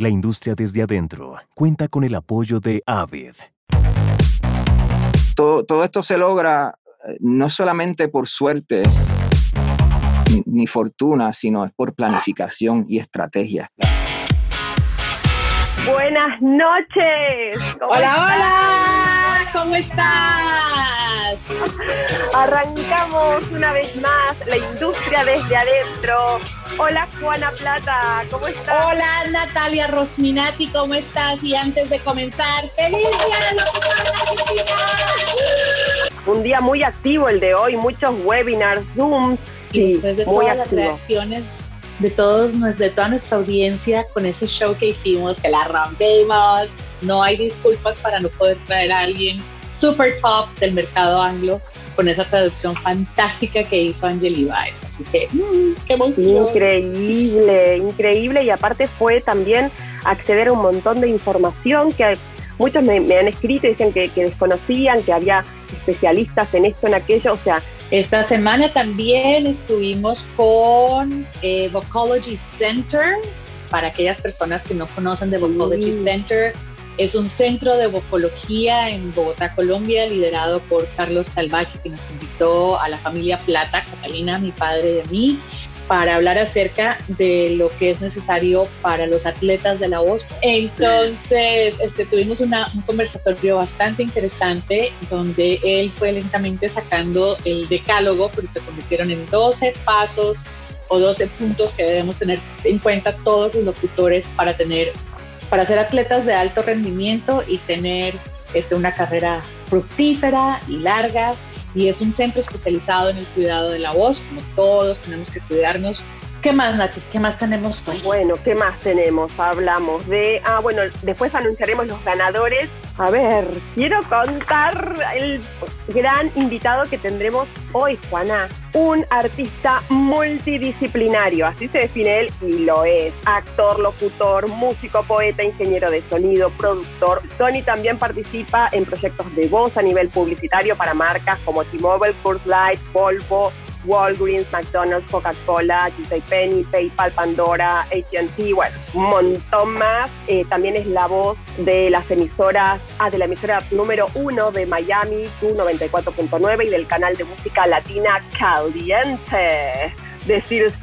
La industria desde adentro cuenta con el apoyo de Avid. Todo, todo esto se logra eh, no solamente por suerte ni, ni fortuna, sino es por planificación y estrategia. Buenas noches. ¿Cómo Hola, estás? hola, ¿cómo estás? Arrancamos una vez más la industria desde adentro. Hola Juana Plata, ¿cómo estás? Hola Natalia Rosminati, ¿cómo estás? Y antes de comenzar, ¡Feliz Día de! Un día muy activo el de hoy, muchos webinars, Zooms. Y después de muy todas las activo. reacciones de todos, de toda nuestra audiencia con ese show que hicimos, que la rompimos, no hay disculpas para no poder traer a alguien super top del mercado anglo con esa traducción fantástica que hizo Angeli Baez. Así que, mm, qué emoción. Increíble, increíble. Y aparte fue también acceder a un montón de información que muchos me, me han escrito y dicen que, que desconocían, que había especialistas en esto, en aquello. O sea, Esta semana también estuvimos con eh, Vocology Center. Para aquellas personas que no conocen de Vocology Mm. Center, es un centro de vocología en Bogotá, Colombia, liderado por Carlos Salvachi, que nos invitó a la familia Plata, Catalina, mi padre de mí, para hablar acerca de lo que es necesario para los atletas de la voz. Entonces, este, tuvimos una- un conversatorio bastante interesante donde él fue lentamente sacando el decálogo, pero se convirtieron en 12 pasos o 12 puntos que debemos tener en cuenta todos los locutores para tener para ser atletas de alto rendimiento y tener este, una carrera fructífera y larga. Y es un centro especializado en el cuidado de la voz, como todos tenemos que cuidarnos. ¿Qué más, Nati? ¿Qué más tenemos hoy? bueno, ¿qué más tenemos? Hablamos de. Ah, bueno, después anunciaremos los ganadores. A ver, quiero contar el gran invitado que tendremos hoy, Juana. Un artista multidisciplinario, así se define él y lo es. Actor, locutor, músico, poeta, ingeniero de sonido, productor. Tony también participa en proyectos de voz a nivel publicitario para marcas como T-Mobile, Light, Volvo, Walgreens, McDonald's, Coca-Cola, Penny, PayPal, Pandora, AT&T, bueno, un montón más. Eh, también es la voz de las emisoras, ah, de la emisora número uno de Miami, Q94.9 y del canal de música latina Caliente de Sirius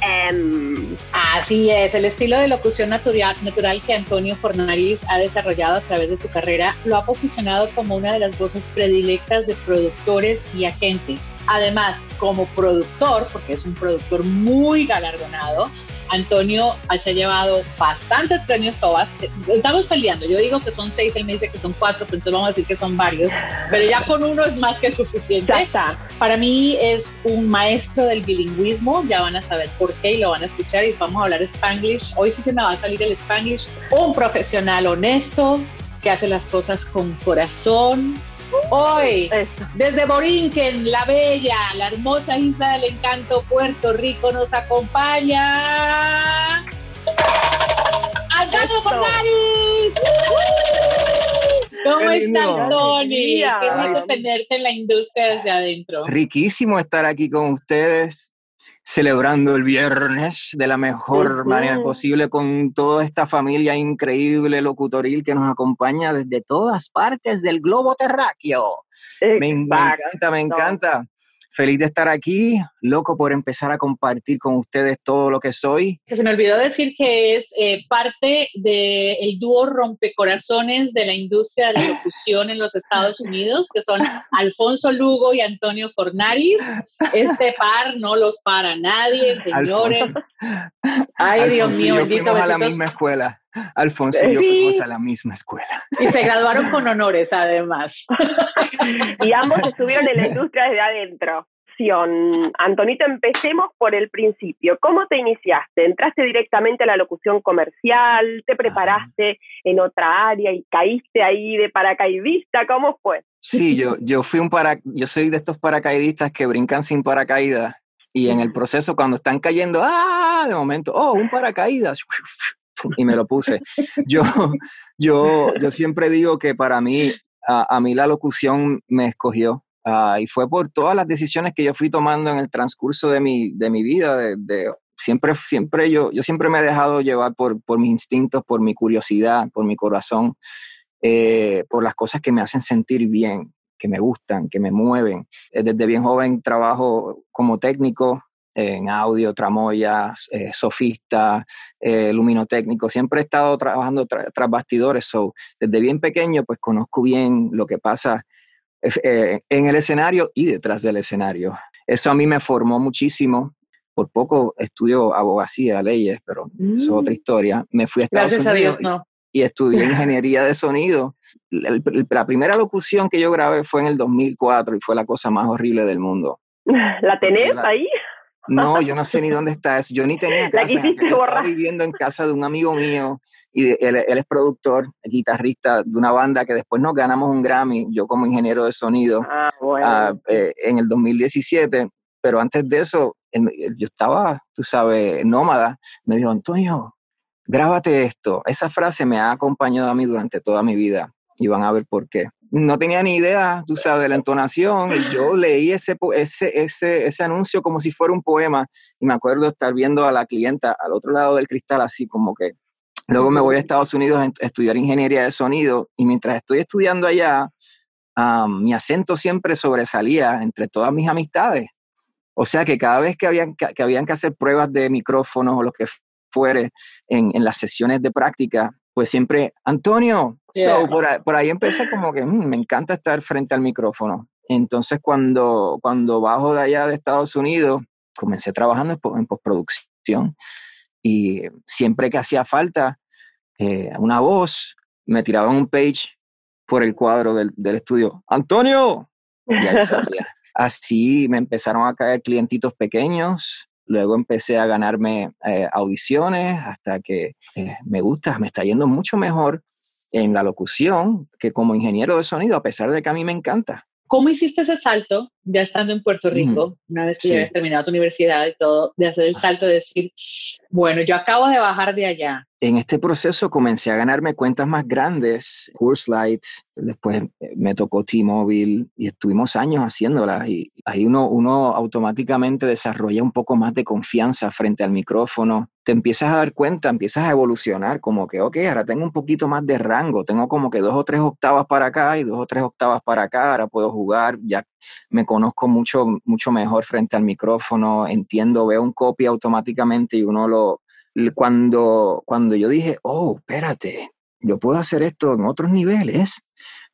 XM. Así es, el estilo de locución natural, natural que Antonio Fornaris ha desarrollado a través de su carrera lo ha posicionado como una de las voces predilectas de productores y agentes. Además, como productor, porque es un productor muy galardonado, Antonio se ha llevado bastantes premios SOAS. Estamos peleando, yo digo que son seis, él me dice que son cuatro, pero entonces vamos a decir que son varios, pero ya con uno es más que suficiente. Ya está. Para mí es un maestro del bilingüismo, ya van a saber por qué y lo van a escuchar y vamos a hablar Spanglish. Hoy sí se me va a salir el Spanglish. Un profesional honesto que hace las cosas con corazón. Hoy, desde Borinquen, la bella, la hermosa isla del encanto, Puerto Rico, nos acompaña. ¡Antonio Eso. Fornaris! ¿Cómo estás, Tony? Qué rico tenerte en la industria desde adentro. Riquísimo estar aquí con ustedes, celebrando el viernes de la mejor manera posible con toda esta familia increíble locutoril que nos acompaña desde todas partes del globo terráqueo. Me, encanta, me encanta. Feliz de estar aquí, loco por empezar a compartir con ustedes todo lo que soy. Que se me olvidó decir que es eh, parte del dúo rompecorazones de la industria de la locución en los Estados Unidos, que son Alfonso Lugo y Antonio Fornaris. Este par no los para nadie, señores. Alfonso. Ay, Dios Alfonso y mío, yo fuimos a la misma escuela. Alfonso y yo Sí. fuimos a la misma escuela. Y se graduaron con honores, además. y ambos estuvieron en la industria desde adentro. Acción. Antonito, empecemos por el principio. ¿Cómo te iniciaste? ¿Entraste directamente a la locución comercial? ¿Te preparaste en otra área y caíste ahí de paracaidista? ¿Cómo fue? Sí, yo, yo fui un para, yo soy de estos paracaidistas que brincan sin paracaídas y en el proceso cuando están cayendo, ah, de momento, oh, un paracaídas y me lo puse. Yo, yo, yo siempre digo que para mí, a, mí la locución me escogió ah, y fue por todas las decisiones que yo fui tomando en el transcurso de mi, de mi vida, de, de siempre, siempre yo, yo siempre me he dejado llevar por, por mis instintos, por mi curiosidad, por mi corazón, eh, por las cosas que me hacen sentir bien, que me gustan, que me mueven. Eh, desde bien joven trabajo como técnico en audio, tramoyas, eh, sofista, eh, luminotécnico. Siempre he estado trabajando tras bastidores, so desde bien pequeño pues conozco bien lo que pasa en el escenario y detrás del escenario. Eso a mí me formó muchísimo. Por poco estudio abogacía, leyes, pero eso es otra mm. historia. Me fui a Estados Gracias Unidos. a Dios, no y estudié ingeniería de sonido. La, primera locución que yo grabé fue en el 2004 y fue la cosa más horrible del mundo. ¿La tenés ahí? No, yo no sé ni dónde está eso. Yo ni tenía casa. La estaba viviendo en casa de un amigo mío y él, es productor, guitarrista de una banda que después nos ganamos un Grammy, yo como ingeniero de sonido, ah, bueno. Eh, en el 2017. Pero antes de eso, yo estaba, tú sabes, nómada. Me dijo, Antonio, grábate esto. Esa frase me ha acompañado a mí durante toda mi vida y van a ver por qué. No tenía ni idea, tú sabes, de la entonación y yo leí ese, ese, ese, ese anuncio como si fuera un poema y me acuerdo estar viendo a la clienta al otro lado del cristal así como que... Luego me voy a Estados Unidos a estudiar ingeniería de sonido y mientras estoy estudiando allá, mi acento siempre sobresalía entre todas mis amistades. O sea que cada vez que habían que, que habían que hacer pruebas de micrófonos o lo que fuere en, en las sesiones de práctica, pues siempre, Antonio, por, ahí, empecé como que mm, me encanta estar frente al micrófono. Entonces cuando, cuando bajo de allá de Estados Unidos, comencé trabajando en postproducción y siempre que hacía falta eh, una voz, me tiraban un page por el cuadro del, del estudio. Antonio. Y ahí Así me empezaron a caer clientitos pequeños Luego empecé a ganarme eh, audiciones hasta que eh, me gusta, me está yendo mucho mejor en la locución que como ingeniero de sonido, a pesar de que a mí me encanta. ¿Cómo hiciste ese salto, ya estando en Puerto Rico, una vez que ya habías terminado tu universidad y todo, de hacer el salto de decir, bueno, yo acabo de bajar de allá? En este proceso comencé a ganarme cuentas más grandes, Light, después me tocó T-Mobile y estuvimos años haciéndolas y ahí uno, uno automáticamente desarrolla un poco más de confianza frente al micrófono, te empiezas a dar cuenta, empiezas a evolucionar, como que, ok, ahora tengo un poquito más de rango, tengo como que dos o tres octavas para acá y dos o tres octavas para acá, ahora puedo jugar, ya me conozco mucho, mucho mejor frente al micrófono, entiendo, veo un copy automáticamente y uno lo, cuando, cuando yo dije, oh, espérate, yo puedo hacer esto en otros niveles,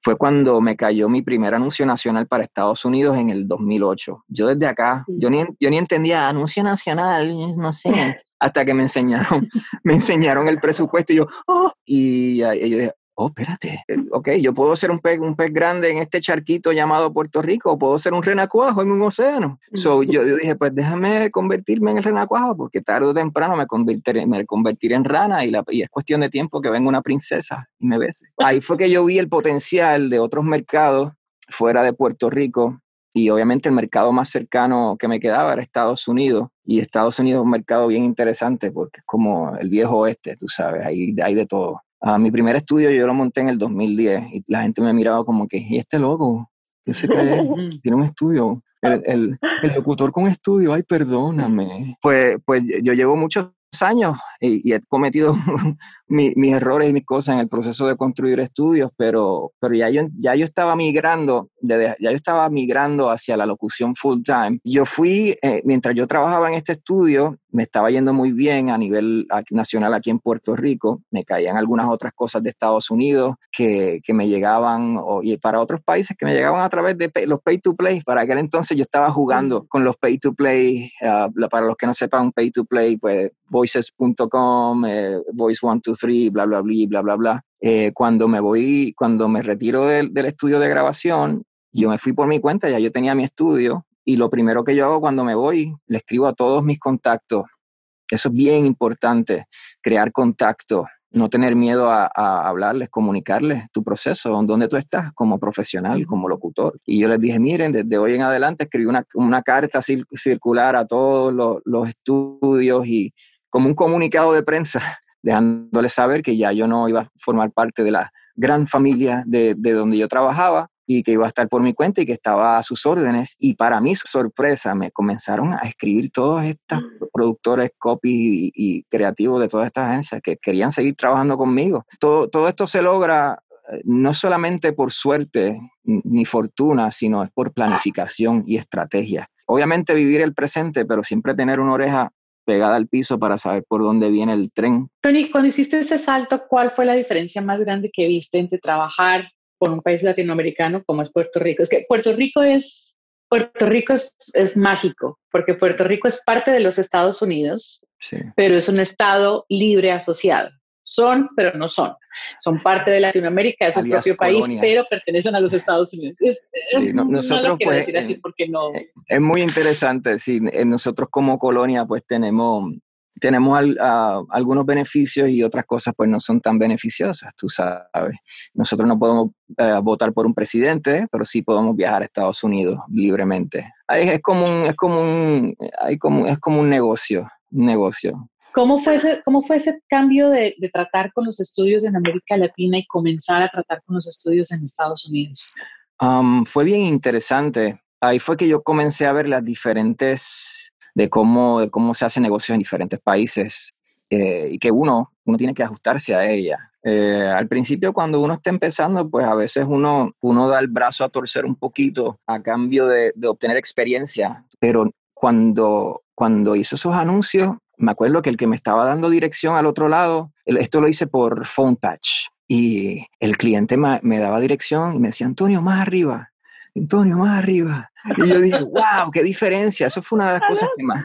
fue cuando me cayó mi primer anuncio nacional para Estados Unidos en el 2008. Yo desde acá, yo ni, yo ni entendía anuncio nacional, no sé, hasta que me enseñaron, me enseñaron el presupuesto y yo, oh, y, yo dije, oh, espérate, eh, ok, yo puedo ser un pez, un pez grande en este charquito llamado Puerto Rico, o puedo ser un renacuajo en un océano. So, yo, dije, pues déjame convertirme en el renacuajo, porque tarde o temprano me convertiré, me convertiré en rana y, la, y es cuestión de tiempo que venga una princesa y me bese. Ahí fue que yo vi el potencial de otros mercados fuera de Puerto Rico y obviamente el mercado más cercano que me quedaba era Estados Unidos. Y Estados Unidos es un mercado bien interesante porque es como el viejo oeste, tú sabes, hay, hay de todo. Uh, mi primer estudio yo lo monté en el 2010 y la gente me miraba como que, ¿y este loco? ¿Qué se cree? Tiene un estudio. El, el, el, locutor con estudio, ay, perdóname. Pues, pues yo llevo muchos años y, he cometido mis errores y mis cosas en el proceso de construir estudios, pero, pero ya, yo, ya yo estaba migrando, ya yo estaba migrando hacia la locución full time. Yo fui, eh, mientras yo trabajaba en este estudio, me estaba yendo muy bien a nivel nacional aquí en Puerto Rico, me caían algunas otras cosas de Estados Unidos que, que me llegaban, y para otros países que me llegaban a través de los pay to play. Para aquel entonces yo estaba jugando con los pay to play, ah, para los que no sepan, pay to play, pues voices.com, eh, voice123, bla, bla, bla, bla, bla, bla. Eh, cuando me voy, cuando me retiro del, del estudio de grabación, yo me fui por mi cuenta, ya yo tenía mi estudio, y lo primero que yo hago cuando me voy, le escribo a todos mis contactos. Eso es bien importante, crear contacto, no tener miedo a, hablarles, comunicarles tu proceso, dónde tú estás como profesional, como locutor. Y yo les dije, miren, desde hoy en adelante escribí una, una carta circular a todos los, los estudios y como un comunicado de prensa, dejándoles saber que ya yo no iba a formar parte de la gran familia de, de donde yo trabajaba y que iba a estar por mi cuenta y que estaba a sus órdenes. Y para mi sorpresa, me comenzaron a escribir todos estos mm. productores, copy y, creativos de todas estas agencias que querían seguir trabajando conmigo. Todo, todo esto se logra eh, no solamente por suerte ni fortuna, sino es por planificación y estrategia. Obviamente vivir el presente, pero siempre tener una oreja pegada al piso para saber por dónde viene el tren. Tony, cuando hiciste ese salto, ¿cuál fue la diferencia más grande que viste entre trabajar con un país latinoamericano como es Puerto Rico? Es que Puerto Rico es, Puerto Rico es, es mágico, porque Puerto Rico es parte de los Estados Unidos, sí. pero es un estado libre asociado son, pero no son. Son parte de Latinoamérica, es un propio país, pero pertenecen a los Estados Unidos. Es, nosotros, no pues, decir así porque no. Eh, es muy interesante. Sí, nosotros como colonia, pues tenemos tenemos algunos beneficios y otras cosas pues no son tan beneficiosas, tú sabes. Nosotros no podemos eh, votar por un presidente, pero sí podemos viajar a Estados Unidos libremente. Es, como un, es como un, hay como, es como un negocio, un negocio. ¿Cómo fue ese, cómo fue ese cambio de, tratar con los estudios en América Latina y comenzar a tratar con los estudios en Estados Unidos? Um, fue bien interesante. Ahí fue que yo comencé a ver las diferentes de cómo, cómo se hace negocio en diferentes países eh, y que uno, uno tiene que ajustarse a ella. Eh, al principio, cuando uno está empezando, pues a veces uno, uno da el brazo a torcer un poquito a cambio de, de obtener experiencia, pero cuando, cuando hizo esos anuncios, me acuerdo que el que me estaba dando dirección al otro lado, esto lo hice por Phone Touch, y el cliente me, daba dirección y me decía, Antonio, más arriba, Antonio, más arriba. Y yo dije, wow, qué diferencia. Eso fue una de las cosas que más,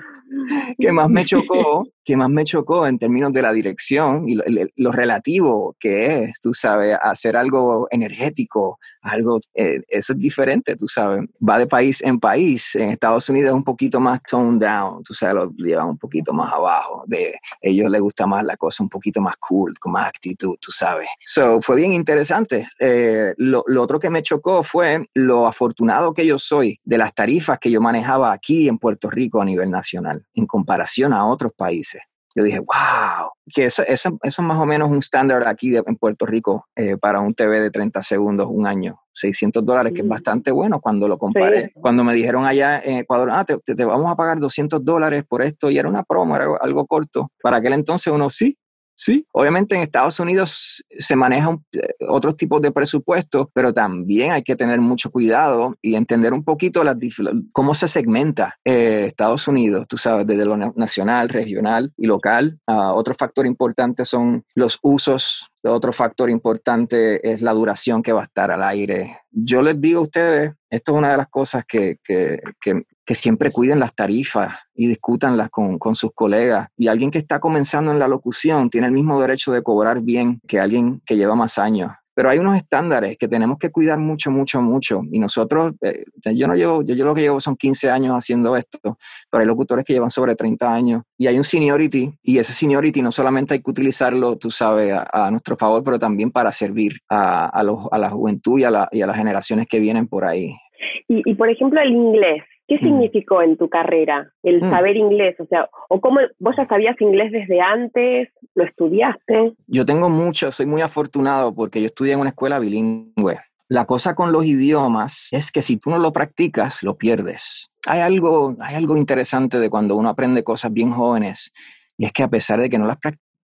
que más me chocó, que más me chocó en términos de la dirección y lo, relativo que es, tú sabes, hacer algo energético, algo, eh, eso es diferente, tú sabes, va de país en país, en Estados Unidos es un poquito más toned down, tú sabes, lo llevan un poquito más abajo, de ellos les gusta más la cosa un poquito más cool, con más actitud, tú sabes. So, fue bien interesante. Eh, lo, lo otro que me chocó fue lo afortunado que yo soy de las tarifas que yo manejaba aquí en Puerto Rico a nivel nacional, en comparación a otros países yo dije, wow, que eso, eso, eso es más o menos un estándar aquí en Puerto Rico eh, para un TV de 30 segundos, un año. 600 dólares, que es bastante bueno cuando lo comparé. Cuando me dijeron allá en Ecuador, ah, te, te, vamos a pagar 200 dólares por esto, y era una promo, era algo corto. Para aquel entonces uno, sí, Sí, obviamente en Estados Unidos se manejan eh, otros tipos de presupuestos, pero también hay que tener mucho cuidado y entender un poquito cómo se segmenta eh, Estados Unidos, tú sabes, desde lo nacional, regional y local. Uh, otro factor importante son los usos otro factor importante es la duración que va a estar al aire. Yo les digo a ustedes, esto es una de las cosas que, que, siempre cuiden las tarifas y discútanlas con, con, sus colegas. Y alguien que está comenzando en la locución tiene el mismo derecho de cobrar bien que alguien que lleva más años pero hay unos estándares que tenemos que cuidar mucho, mucho, mucho. Y nosotros, eh, yo no llevo, yo, yo, lo que llevo son 15 años haciendo esto, pero hay locutores que llevan sobre 30 años y hay un seniority y ese seniority no solamente hay que utilizarlo, tú sabes, a, nuestro favor, pero también para servir a, los, a la juventud y a, la, y a las generaciones que vienen por ahí. Y por ejemplo, el inglés. ¿Qué mm. significó en tu carrera el mm. saber inglés? O sea, ¿o cómo vos ya sabías inglés desde antes? ¿Lo estudiaste? Yo tengo mucho, soy muy afortunado porque yo estudié en una escuela bilingüe. La cosa con los idiomas es que si tú no lo practicas, lo pierdes. Hay algo, hay algo interesante de cuando uno aprende cosas bien jóvenes y es que a pesar de que no las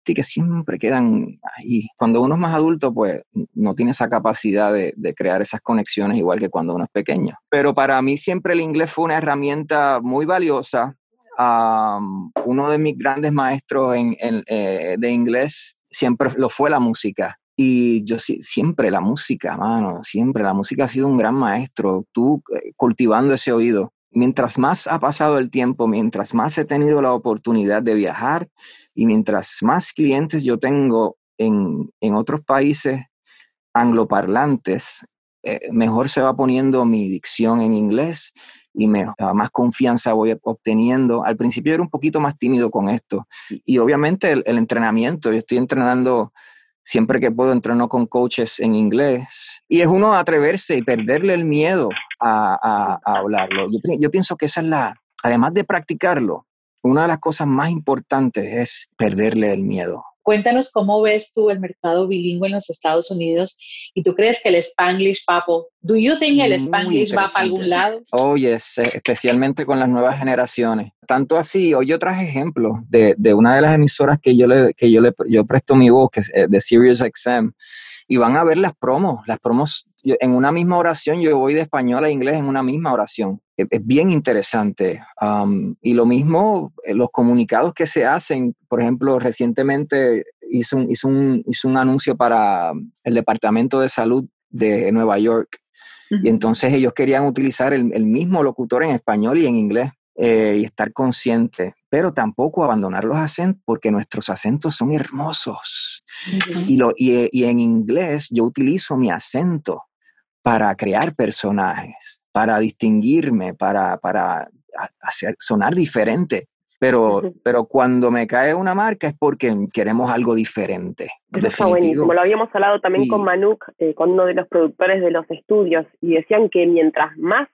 que siempre quedan ahí. Cuando uno es más adulto, pues no tiene esa capacidad de, crear esas conexiones igual que cuando uno es pequeño. Pero para mí siempre el inglés fue una herramienta muy valiosa. uno de mis grandes maestros en, eh, de inglés siempre lo fue la música. Y yo siempre la música, mano, siempre la música ha sido un gran maestro. Tú eh, cultivando ese oído. Mientras más ha pasado el tiempo, mientras más he tenido la oportunidad de viajar, y mientras más clientes yo tengo en, en otros países angloparlantes, eh, mejor se va poniendo mi dicción en inglés y más confianza voy obteniendo. Al principio era un poquito más tímido con esto. Y, obviamente el, entrenamiento, yo estoy entrenando siempre que puedo, entreno con coaches en inglés. Y es uno atreverse y perderle el miedo a, a, hablarlo. Yo, yo pienso que esa es la, además de practicarlo, una de las cosas más importantes es perderle el miedo. Cuéntanos cómo ves tú el mercado bilingüe en los Estados Unidos y tú crees que el Spanglish, Papo, do you think el Spanglish va para algún lado? Oye, especialmente con las nuevas generaciones. Tanto así, hoy yo traje ejemplos de, de, una de las emisoras que yo le, que yo le yo presto mi voz, que es eh, de Sirius XM, y van a ver las promos, las promos en una misma oración, yo voy de español a inglés en una misma oración. Es, bien interesante. Um, y lo mismo, eh, los comunicados que se hacen, por ejemplo, recientemente hizo un, hizo un, hizo un anuncio para el Departamento de Salud de Nueva York. Y entonces ellos querían utilizar el, mismo locutor en español y en inglés. Eh, y estar consciente, pero tampoco abandonar los acentos, porque nuestros acentos son hermosos. y, lo, y, y, en inglés yo utilizo mi acento para crear personajes, para distinguirme, para, para hacer, sonar diferente. Pero, pero cuando me cae una marca es porque queremos algo diferente. Eso está buenísimo. Lo habíamos hablado también con Manuk, eh, con uno de los productores de los estudios, y decían que mientras más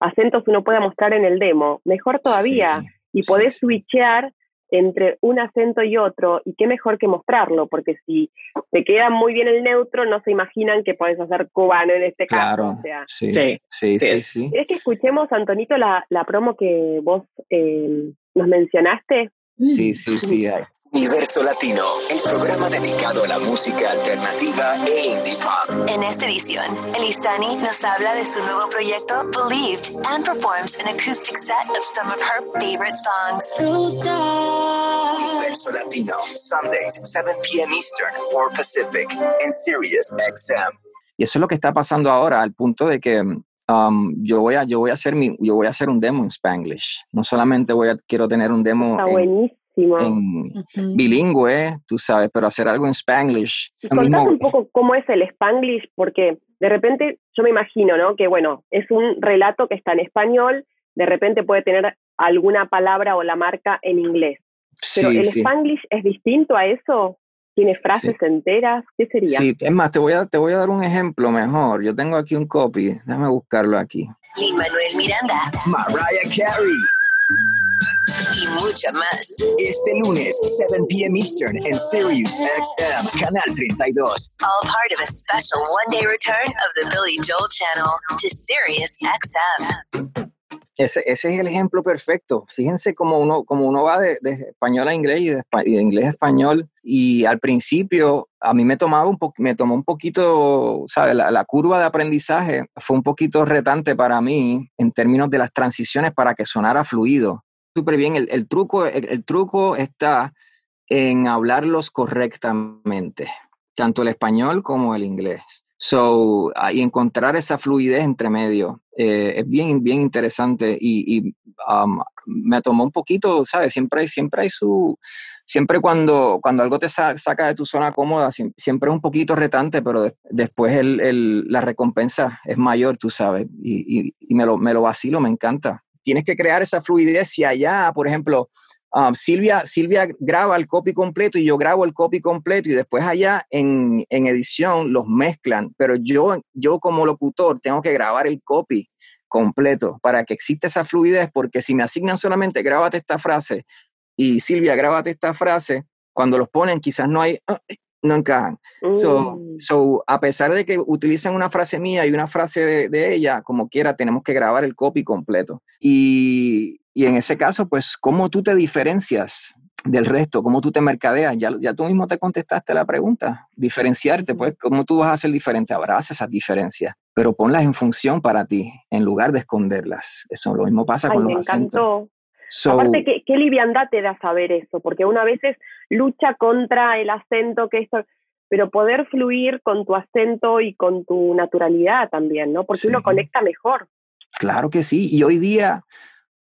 acentos uno pueda mostrar en el demo, mejor todavía. y podés switchear entre un acento y otro, y qué mejor que mostrarlo, porque si te queda muy bien el neutro, no se imaginan que podés hacer cubano en este caso. O sea, sí, sí, sí, sí, ¿Es que escuchemos, Antonito, la, la promo que vos eh, nos mencionaste? Sí, sí, sí. Universo Latino, el programa dedicado a la música alternativa e indie pop. En esta edición, Elisani nos habla de su nuevo proyecto Believed and performs an acoustic set of some of her favorite songs. Universo Latino, Sundays, 7 p.m. Eastern, 4 Pacific, en Sirius XM. Y eso es lo que está pasando ahora, al punto de que um, yo voy a yo voy a hacer mi yo voy a hacer un demo en Spanglish. No solamente voy a quiero tener un demo Está buenísimo en bilingüe, tú sabes, pero hacer algo en Spanglish. Y un poco cómo es el Spanglish, porque de repente yo me imagino, ¿no? Que bueno, es un relato que está en español, de repente puede tener alguna palabra o la marca en inglés. Pero el Spanglish es distinto a eso. ¿Tiene frases enteras? ¿Qué sería? Sí, es más, te voy, a, te voy a dar un ejemplo mejor. Yo tengo aquí un copy, déjame buscarlo aquí. Manuel Miranda. Mariah Carey y mucha más. Este lunes, 7 p.m. Eastern en Sirius XM, Canal 32. All part of a special one-day return of the Billy Joel Channel to Sirius XM. Ese, ese, es el ejemplo perfecto. Fíjense cómo uno, cómo uno va de, de español a inglés y de, de, inglés a español. Y al principio a mí me, tomaba un me tomó un poquito, ¿sabes? La, la, curva de aprendizaje fue un poquito retante para mí en términos de las transiciones para que sonara fluido súper bien. El, el truco, el, truco está en hablarlos correctamente, tanto el español como el inglés. So, y encontrar esa fluidez entre medio eh, es bien, bien interesante y, y um, me tomó un poquito, ¿sabes? Siempre, siempre hay su, siempre cuando, cuando algo te saca de tu zona cómoda, siempre es un poquito retante, pero después el, el, la recompensa es mayor, tú sabes, y, y, y me, lo, me lo vacilo, me encanta tienes que crear esa fluidez. Si allá, por ejemplo, um, Silvia, Silvia graba el copy completo y yo grabo el copy completo y después allá en, en, edición los mezclan, pero yo, yo como locutor tengo que grabar el copy completo para que exista esa fluidez, porque si me asignan solamente grábate esta frase y Silvia grábate esta frase, cuando los ponen quizás no hay, no encajan. So, mm. so, a pesar de que utilizan una frase mía y una frase de, de, ella, como quiera, tenemos que grabar el copy completo. Y, y, en ese caso, pues, ¿cómo tú te diferencias del resto? ¿Cómo tú te mercadeas? Ya, ya tú mismo te contestaste la pregunta. Diferenciarte, pues, ¿cómo tú vas a ser diferente? Abraza esas diferencias, pero ponlas en función para ti, en lugar de esconderlas. Eso lo mismo pasa con los me acentos. Aparte, ¿qué, qué liviandad te da saber eso, porque una vez lucha contra el acento, que esto, pero poder fluir con tu acento y con tu naturalidad también, ¿no? Porque uno conecta mejor. Claro que sí, y hoy día,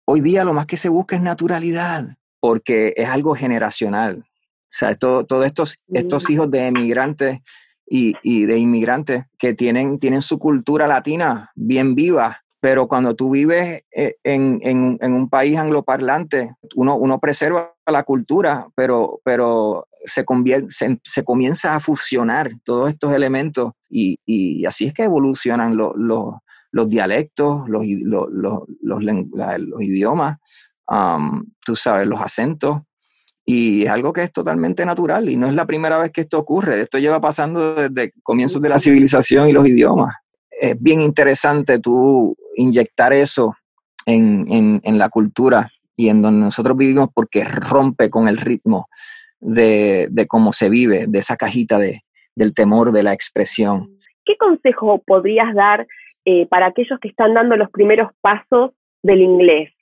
hoy día lo más que se busca es naturalidad, porque es algo generacional. O sea, todos estos, estos mm. hijos de emigrantes y, y, de inmigrantes que tienen, tienen su cultura latina bien viva, pero cuando tú vives eh, en, en, en un país angloparlante, uno, uno, preserva la cultura, pero, pero se, se, se, comienza a fusionar todos estos elementos y, y así es que evolucionan los, los, los dialectos, los, los, idiomas, um, tú sabes, los acentos. Y es algo que es totalmente natural y no es la primera vez que esto ocurre. Esto lleva pasando desde comienzos de la civilización y los idiomas. Es bien interesante tú inyectar eso en, en, la cultura y en donde nosotros vivimos porque rompe con el ritmo de, de cómo se vive, de esa cajita de, del temor de la expresión. ¿Qué consejo podrías dar eh, para aquellos que están dando los primeros pasos del inglés?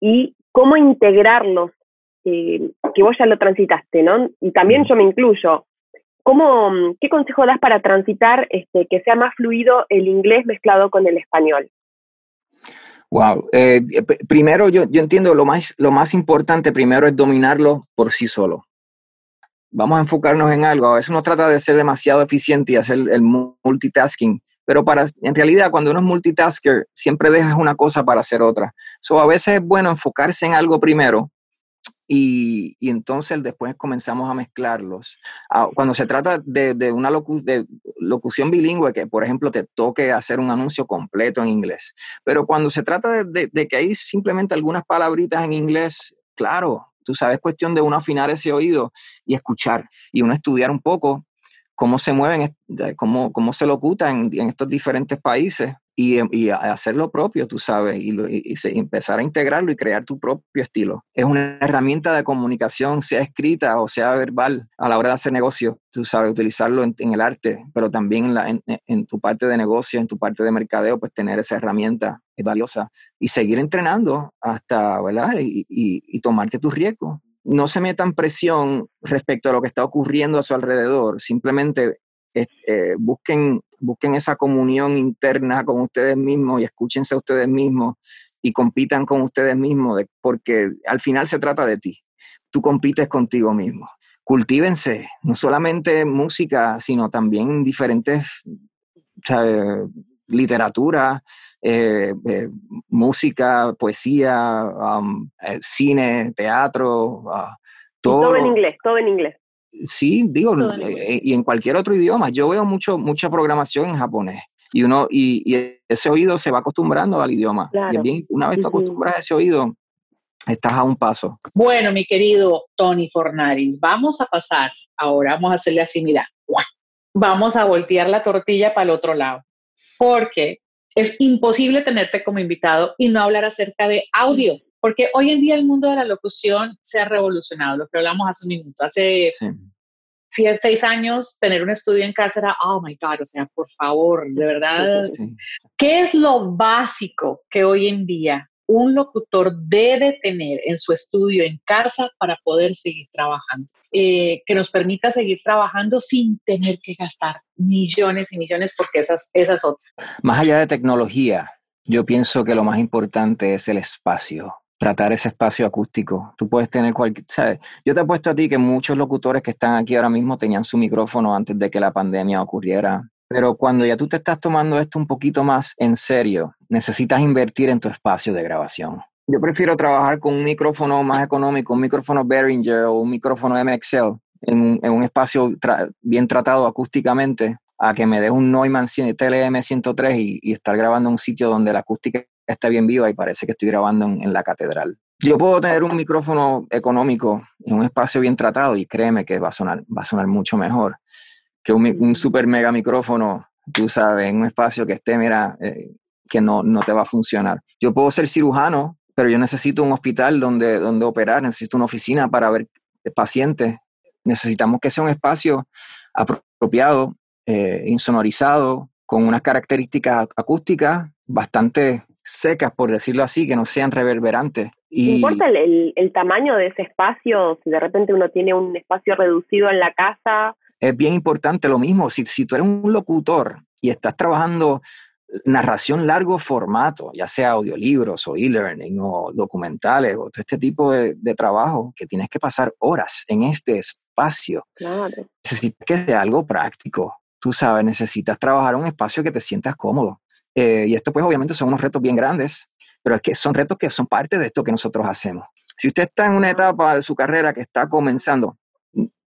Y cómo integrarlos, eh, que vos ya lo transitaste, ¿no? Y también yo me incluyo. ¿Cómo, ¿Qué consejo das para transitar este, que sea más fluido el inglés mezclado con el español? Wow. Eh, primero, yo, yo, entiendo lo más, lo más importante primero es dominarlo por sí solo. Vamos a enfocarnos en algo. A veces uno trata de ser demasiado eficiente y hacer el multitasking, pero para, en realidad cuando uno es multitasker, siempre dejas una cosa para hacer otra. So, a veces es bueno enfocarse en algo primero y, y, entonces después comenzamos a mezclarlos. Ah, cuando se trata de, de una de locución bilingüe, que por ejemplo te toque hacer un anuncio completo en inglés, pero cuando se trata de, de que hay simplemente algunas palabritas en inglés, claro, tú sabes, cuestión de uno afinar ese oído y escuchar y uno estudiar un poco cómo se mueven, cómo, cómo se locuta en, en estos diferentes países y, y, hacer lo propio, tú sabes, y, y, empezar a integrarlo y crear tu propio estilo. Es una herramienta de comunicación, sea escrita o sea verbal, a la hora de hacer negocio, tú sabes, utilizarlo en, el arte, pero también en, tu parte de negocio, en tu parte de mercadeo, pues tener esa herramienta es valiosa y seguir entrenando hasta, ¿verdad? Y, tomarte tus riesgos. No se metan presión respecto a lo que está ocurriendo a su alrededor, simplemente eh, busquen, busquen esa comunión interna con ustedes mismos y escúchense a ustedes mismos y compitan con ustedes mismos, porque al final se trata de ti. Tú compites contigo mismo. Cultívense, no solamente música, sino también diferentes literatura, eh, eh, música, poesía, um, cine, teatro, uh, todo. todo en inglés, todo en inglés. Sí, digo, eh, y en cualquier otro idioma. Yo veo mucho, mucha programación en japonés y uno y, ese oído se va acostumbrando al idioma. Y bien, una vez te acostumbras a ese oído, estás a un paso. Bueno, mi querido Tony Fornaris, vamos a pasar ahora, vamos a hacerle así, mira, vamos a voltear la tortilla para el otro lado, porque es imposible tenerte como invitado y no hablar acerca de audio. Porque hoy en día el mundo de la locución se ha revolucionado, lo que hablamos hace un minuto. Hace sí. seis años, tener un estudio en casa era, oh my God, o sea, por favor, de verdad. ¿Qué es lo básico que hoy en día un locutor debe tener en su estudio en casa para poder seguir trabajando? Eh, que nos permita seguir trabajando sin tener que gastar millones y millones, porque esas, esas otras. Más allá de tecnología, yo pienso que lo más importante es el espacio tratar ese espacio acústico. Tú puedes tener cualquier, ¿sabes? Yo te he puesto a ti que muchos locutores que están aquí ahora mismo tenían su micrófono antes de que la pandemia ocurriera. Pero cuando ya tú te estás tomando esto un poquito más en serio, necesitas invertir en tu espacio de grabación. Yo prefiero trabajar con un micrófono más económico, un micrófono Behringer o un micrófono MXL en, en un espacio bien tratado acústicamente a que me dé un Neumann TLM 103 y, y estar grabando en un sitio donde la acústica está bien viva y parece que estoy grabando en, la catedral. Yo puedo tener un micrófono económico en un espacio bien tratado y créeme que va a sonar, va a sonar mucho mejor que un, super mega micrófono, tú sabes, en un espacio que esté, mira, eh, que no, no te va a funcionar. Yo puedo ser cirujano, pero yo necesito un hospital donde, donde operar, necesito una oficina para ver pacientes. Necesitamos que sea un espacio apropiado, eh, insonorizado, con unas características acústicas bastante secas, por decirlo así, que no sean reverberantes. Y... ¿Importa el, el, tamaño de ese espacio? Si de repente uno tiene un espacio reducido en la casa. Es bien importante lo mismo. Si, si tú eres un locutor y estás trabajando narración largo formato, ya sea audiolibros o e-learning o documentales o todo este tipo de, de, trabajo, que tienes que pasar horas en este espacio. Claro. Necesitas que sea algo práctico. Tú sabes, necesitas trabajar un espacio que te sientas cómodo. Eh, y esto pues obviamente son unos retos bien grandes, pero es que son retos que son parte de esto que nosotros hacemos. Si usted está en una etapa de su carrera que está comenzando,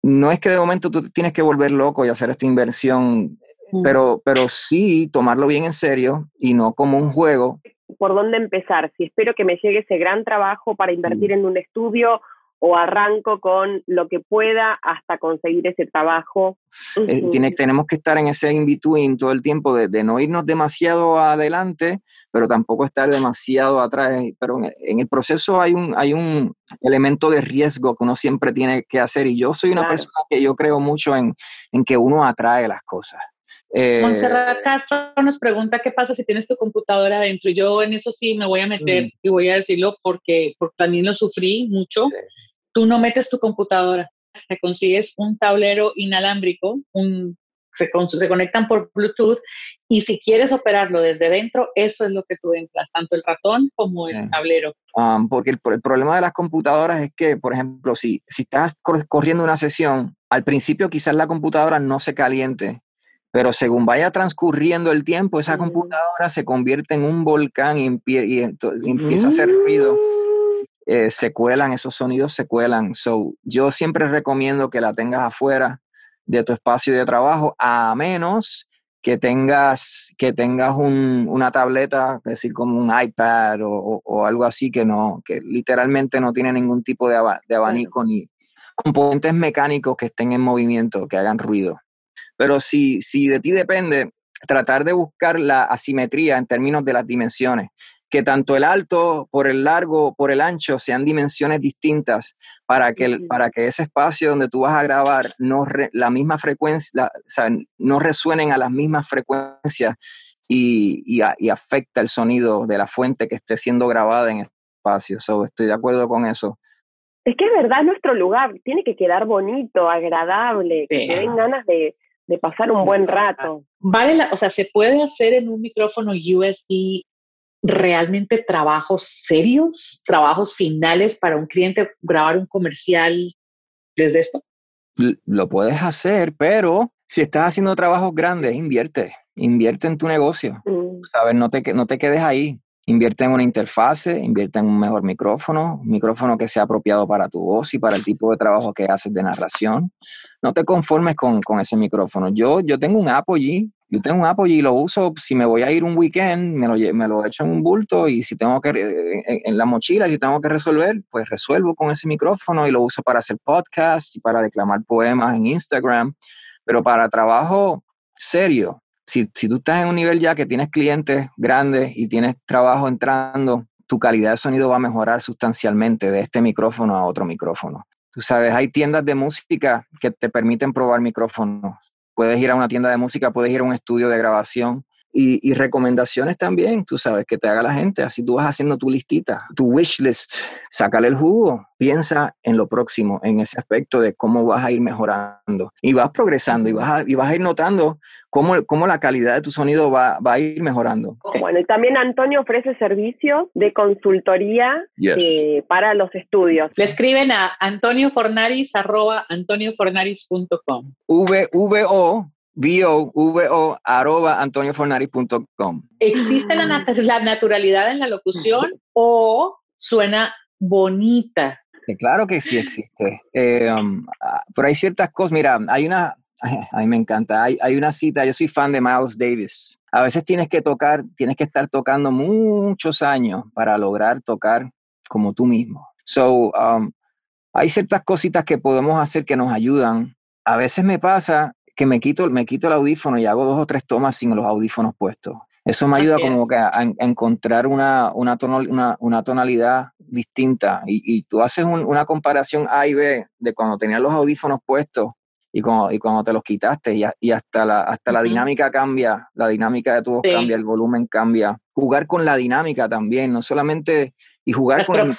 no es que de momento tú tienes que volver loco y hacer esta inversión, pero, pero sí tomarlo bien en serio y no como un juego. ¿Por dónde empezar? Si espero que me llegue ese gran trabajo para invertir en un estudio o arranco con lo que pueda hasta conseguir ese trabajo. Eh, tiene, tenemos que estar en ese in-between todo el tiempo, de, no irnos demasiado adelante, pero tampoco estar demasiado atrás. Pero en, el proceso hay un, hay un elemento de riesgo que uno siempre tiene que hacer y yo soy una persona que yo creo mucho en, en que uno atrae las cosas. Eh, Montserrat Castro nos pregunta qué pasa si tienes tu computadora adentro. Yo en eso sí me voy a meter mm. y voy a decirlo porque, porque también lo sufrí mucho. Tú no metes tu computadora, te consigues un tablero inalámbrico, un, se, se, conectan por Bluetooth y si quieres operarlo desde dentro, eso es lo que tú entras, tanto el ratón como el tablero. Um, porque el, el, problema de las computadoras es que, por ejemplo, si, si estás corriendo una sesión, al principio quizás la computadora no se caliente pero según vaya transcurriendo el tiempo, esa computadora se convierte en un volcán y, empieza a hacer ruido. Eh, se cuelan, esos sonidos se cuelan. So, yo siempre recomiendo que la tengas afuera de tu espacio de trabajo, a menos que tengas, que tengas una tableta, es decir, como un iPad o, algo así que no, que literalmente no tiene ningún tipo de, de abanico ni componentes mecánicos que estén en movimiento, que hagan ruido. Pero si, si de ti depende, tratar de buscar la asimetría en términos de las dimensiones, que tanto el alto por el largo, por el ancho sean dimensiones distintas para que, para que ese espacio donde tú vas a grabar no la misma frecuencia, o sea, no resuenen a las mismas frecuencias y, y, afecta el sonido de la fuente que esté siendo grabada en el espacio. So, estoy de acuerdo con eso. Es que es verdad, nuestro lugar tiene que quedar bonito, agradable, que te den ganas de, de pasar un buen rato. Vale, o sea, ¿se puede hacer en un micrófono USB realmente trabajos serios, trabajos finales para un cliente, grabar un comercial desde esto? Lo puedes hacer, pero si estás haciendo trabajos grandes, invierte, invierte en tu negocio. Mm. ¿Sabes? No te, no te quedes ahí. Invierte en una interfase, invierte en un mejor micrófono, un micrófono que sea apropiado para tu voz y para el tipo de trabajo que haces de narración. No te conformes con, con ese micrófono. Yo, yo tengo un Apogee, yo tengo un Apogee y lo uso si me voy a ir un weekend, me lo, me lo echo en un bulto y si tengo que, en, en la mochila, si tengo que resolver, pues resuelvo con ese micrófono y lo uso para hacer podcast y para declamar poemas en Instagram. Pero para trabajo serio, si, tú estás en un nivel ya que tienes clientes grandes y tienes trabajo entrando, tu calidad de sonido va a mejorar sustancialmente de este micrófono a otro micrófono. Tú sabes, hay tiendas de música que te permiten probar micrófonos. Puedes ir a una tienda de música, puedes ir a un estudio de grabación y, recomendaciones también, tú sabes, que te haga la gente. Así tú vas haciendo tu listita, tu wish list. Sácale el jugo. Piensa en lo próximo, en ese aspecto de cómo vas a ir mejorando. Y vas progresando y vas a, y vas a ir notando cómo, cómo la calidad de tu sonido va, va, a ir mejorando. Bueno, y también Antonio ofrece servicios de consultoría eh, para los estudios. Le escriben a antoniofornaris.com. V-V-O V-O-V-O, arroba antoniofornari.com. ¿Existe la, la, naturalidad en la locución o suena bonita? claro que sí existe. Eh, um, ah, pero hay ciertas cosas, mira, hay una, a mí me encanta, hay, hay una cita, yo soy fan de Miles Davis. A veces tienes que tocar, tienes que estar tocando muchos años para lograr tocar como tú mismo. So, um, hay ciertas cositas que podemos hacer que nos ayudan. A veces me pasa que me quito, me quito el audífono y hago dos o tres tomas sin los audífonos puestos. Eso me ayuda como que a, encontrar una, una, una, tonalidad distinta. Y, tú haces una comparación A y B de cuando tenías los audífonos puestos y cuando, y cuando te los quitaste y, y hasta, la, hasta la dinámica cambia, la dinámica de tu voz cambia, el volumen cambia. Jugar con la dinámica también, no solamente y jugar con el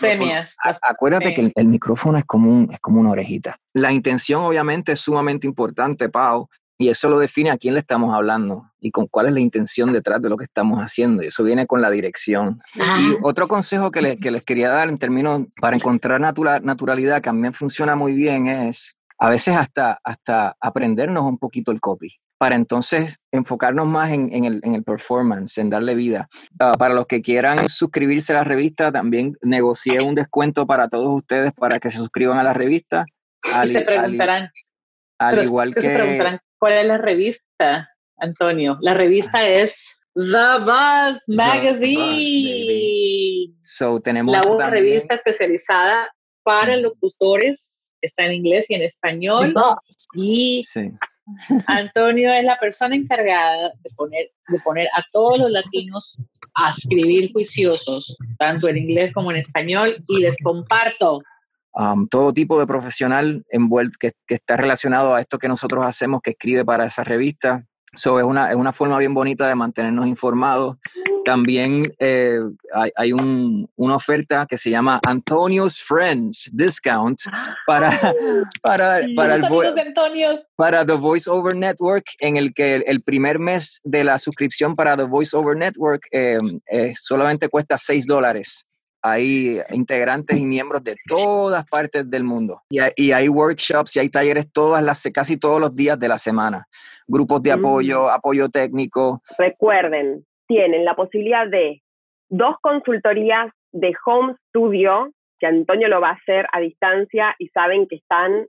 Acuérdate que el, micrófono es como, un, es como una orejita. La intención obviamente es sumamente importante, Pau, y eso lo define a quién le estamos hablando y con cuál es la intención detrás de lo que estamos haciendo. Y eso viene con la dirección. Y otro consejo que les, que les quería dar en términos para encontrar naturalidad, que a mí me funciona muy bien, es a veces hasta, hasta aprendernos un poquito el copy para entonces enfocarnos más en, el, en el, performance, en darle vida. Ah, para los que quieran suscribirse a la revista, también negocié un descuento para todos ustedes para que se suscriban a la revista. y se preguntarán. Al, igual que... Se preguntarán, ¿cuál es la revista, Antonio? La revista ah. es The Buzz Magazine. so, tenemos la revista especializada para locutores, está en inglés y en español. Y Sí. Antonio es la persona encargada de poner, de poner a todos los latinos a escribir juiciosos, tanto en inglés como en español, y les comparto. Um, todo tipo de profesional envuelto que, que está relacionado a esto que nosotros hacemos, que escribe para esa revista. So, es, una, es una forma bien bonita de mantenernos informados. También eh, hay, hay un- una oferta que se llama Antonio's Friends Discount para, para, para, el, para The Voice Over Network, en el que el, el primer mes de la suscripción para The Voice Over Network eh, eh, solamente cuesta 6 dólares. Hay integrantes y miembros de todas partes del mundo. Y hay, y hay workshops y hay talleres todas las, casi todos los días de la semana. Grupos de Mm. apoyo, apoyo técnico. Recuerden, tienen la posibilidad de dos consultorías de home studio, que Antonio lo va a hacer a distancia y saben que están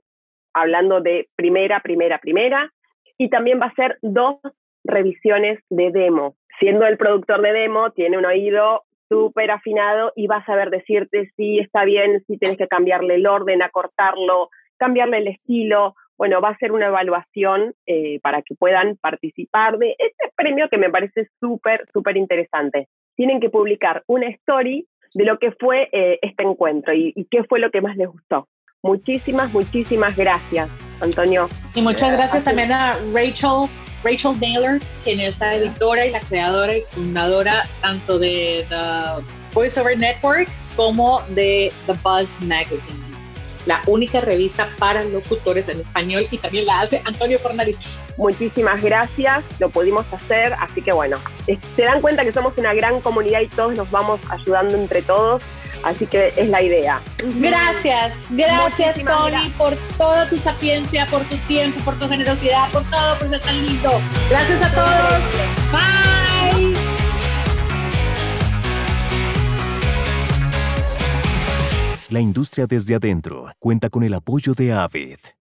hablando de primera, primera, primera. Y también va a ser dos revisiones de demo. Siendo el productor de demo, tiene un oído súper afinado y va a saber decirte si está bien, si tienes que cambiarle el orden, acortarlo, cambiarle el estilo. Bueno, va a ser una evaluación eh, para que puedan participar de este premio que me parece súper, súper interesante. Tienen que publicar una story de lo que fue eh, este encuentro y, y qué fue lo que más les gustó. Muchísimas, muchísimas gracias, Antonio. Y muchas Yeah. gracias también a Rachel, Rachel Naylor, quien es la editora y la creadora y fundadora tanto de The VoiceOver Network como de The Buzz Magazine, la única revista para locutores en español y también la hace Antonio Fernández. Muchísimas gracias, lo pudimos hacer, así que bueno, se dan cuenta que somos una gran comunidad y todos nos vamos ayudando entre todos, así que es la idea. Gracias, gracias Muchísimas Tony gracias. por toda tu sapiencia, por tu tiempo, por tu generosidad, por todo, por ser tan lindo. Gracias a todos. Bye. La industria desde adentro cuenta con el apoyo de Avid.